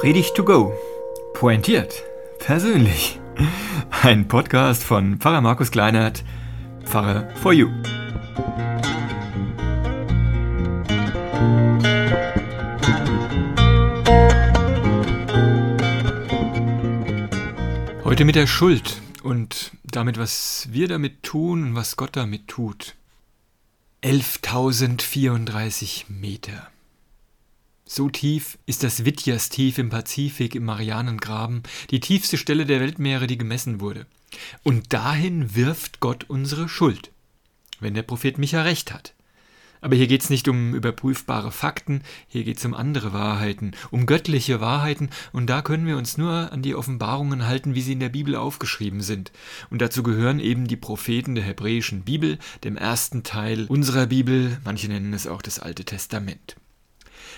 Predigt to go. Pointiert. Persönlich. Ein Podcast von Pfarrer Markus Kleinert, Pfarrer for You. Heute mit der Schuld und damit, was wir damit tun und was Gott damit tut. 11.034 Meter. So tief ist das Vityas-Tief im Pazifik im Marianengraben, die tiefste Stelle der Weltmeere, die gemessen wurde. Und dahin wirft Gott unsere Schuld, wenn der Prophet Micha recht hat. Aber hier geht es nicht um überprüfbare Fakten, hier geht es um andere Wahrheiten, um göttliche Wahrheiten, und da können wir uns nur an die Offenbarungen halten, wie sie in der Bibel aufgeschrieben sind. Und dazu gehören eben die Propheten der hebräischen Bibel, dem ersten Teil unserer Bibel, manche nennen es auch das Alte Testament.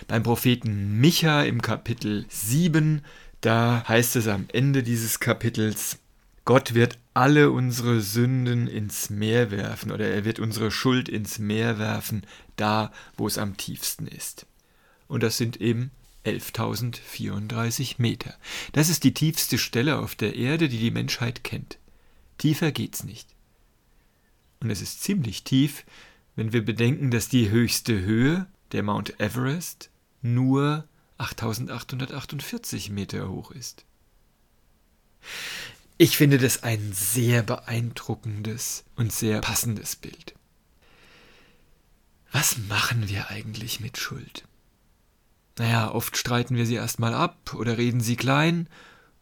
Beim Propheten Micha im Kapitel 7, da heißt es am Ende dieses Kapitels, Gott wird alle unsere Sünden ins Meer werfen oder er wird unsere Schuld ins Meer werfen, da wo es am tiefsten ist. Und das sind eben 11.034 Meter. Das ist die tiefste Stelle auf der Erde, die die Menschheit kennt. Tiefer geht's nicht. Und es ist ziemlich tief, wenn wir bedenken, dass die höchste Höhe, der Mount Everest, nur 8848 Meter hoch ist. Ich finde das ein sehr beeindruckendes und sehr passendes Bild. Was machen wir eigentlich mit Schuld? Naja, oft streiten wir sie erstmal ab oder reden sie klein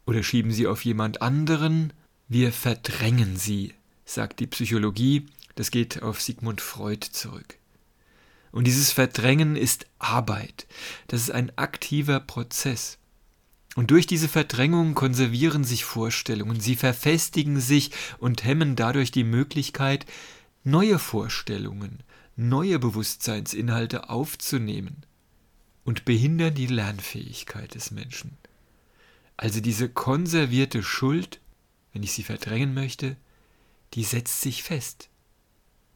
oder schieben sie auf jemand anderen. Wir verdrängen sie, sagt die Psychologie. Das geht auf Sigmund Freud zurück. Und dieses Verdrängen ist Arbeit. Das ist ein aktiver Prozess. Und durch diese Verdrängung konservieren sich Vorstellungen, sie verfestigen sich und hemmen dadurch die Möglichkeit, neue Vorstellungen, neue Bewusstseinsinhalte aufzunehmen und behindern die Lernfähigkeit des Menschen. Also diese konservierte Schuld, wenn ich sie verdrängen möchte, die setzt sich fest.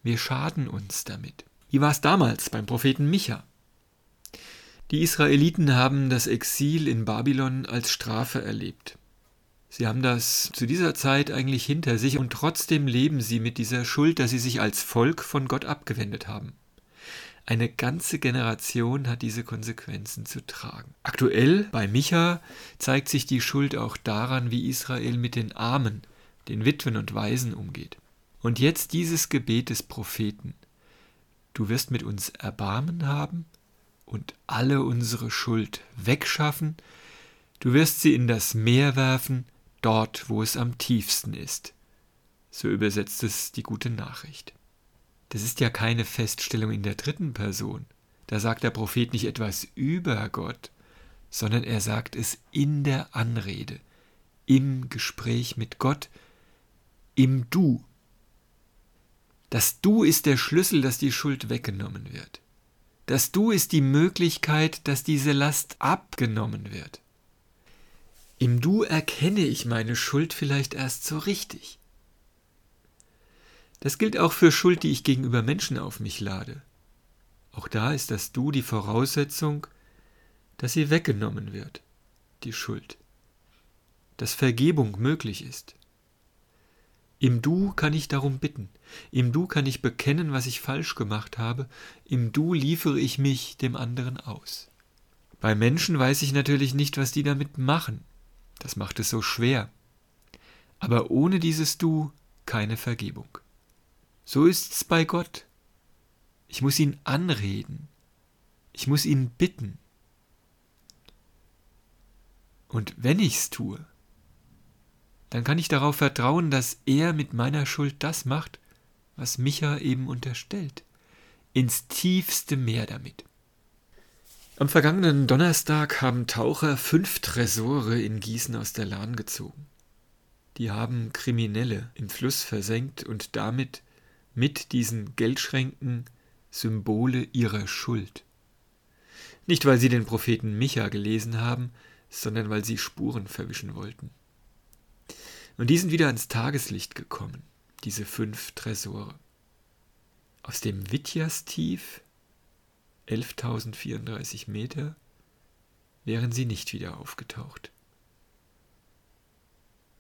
Wir schaden uns damit. Wie war es damals beim Propheten Micha? Die Israeliten haben das Exil in Babylon als Strafe erlebt. Sie haben das zu dieser Zeit eigentlich hinter sich und trotzdem leben sie mit dieser Schuld, dass sie sich als Volk von Gott abgewendet haben. Eine ganze Generation hat diese Konsequenzen zu tragen. Aktuell bei Micha zeigt sich die Schuld auch daran, wie Israel mit den Armen, den Witwen und Waisen umgeht. Und jetzt dieses Gebet des Propheten du wirst mit uns Erbarmen haben und alle unsere Schuld wegschaffen, du wirst sie in das Meer werfen, dort, wo es am tiefsten ist. So übersetzt es die gute Nachricht. Das ist ja keine Feststellung in der dritten Person. Da sagt der Prophet nicht etwas über Gott, sondern er sagt es in der Anrede, im Gespräch mit Gott, im Du das Du ist der Schlüssel, dass die Schuld weggenommen wird. Das Du ist die Möglichkeit, dass diese Last abgenommen wird. Im Du erkenne ich meine Schuld vielleicht erst so richtig. Das gilt auch für Schuld, die ich gegenüber Menschen auf mich lade. Auch da ist das Du die Voraussetzung, dass sie weggenommen wird, die Schuld, dass Vergebung möglich ist. Im Du kann ich darum bitten. Im Du kann ich bekennen, was ich falsch gemacht habe. Im Du liefere ich mich dem anderen aus. Bei Menschen weiß ich natürlich nicht, was die damit machen. Das macht es so schwer. Aber ohne dieses Du keine Vergebung. So ist's bei Gott. Ich muss ihn anreden. Ich muss ihn bitten. Und wenn ich's tue, dann kann ich darauf vertrauen, dass er mit meiner Schuld das macht, was Micha eben unterstellt. Ins tiefste Meer damit. Am vergangenen Donnerstag haben Taucher fünf Tresore in Gießen aus der Lahn gezogen. Die haben Kriminelle im Fluss versenkt und damit mit diesen Geldschränken Symbole ihrer Schuld. Nicht weil sie den Propheten Micha gelesen haben, sondern weil sie Spuren verwischen wollten. Und die sind wieder ans Tageslicht gekommen, diese fünf Tresore. Aus dem Vityas-Tief, 11.034 Meter, wären sie nicht wieder aufgetaucht.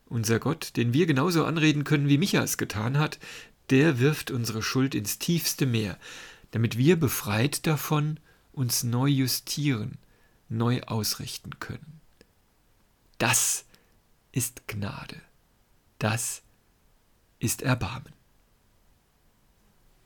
Unser Gott, den wir genauso anreden können, wie Micha es getan hat, der wirft unsere Schuld ins tiefste Meer, damit wir befreit davon uns neu justieren, neu ausrichten können. Das ist Gnade. Das ist Erbarmen.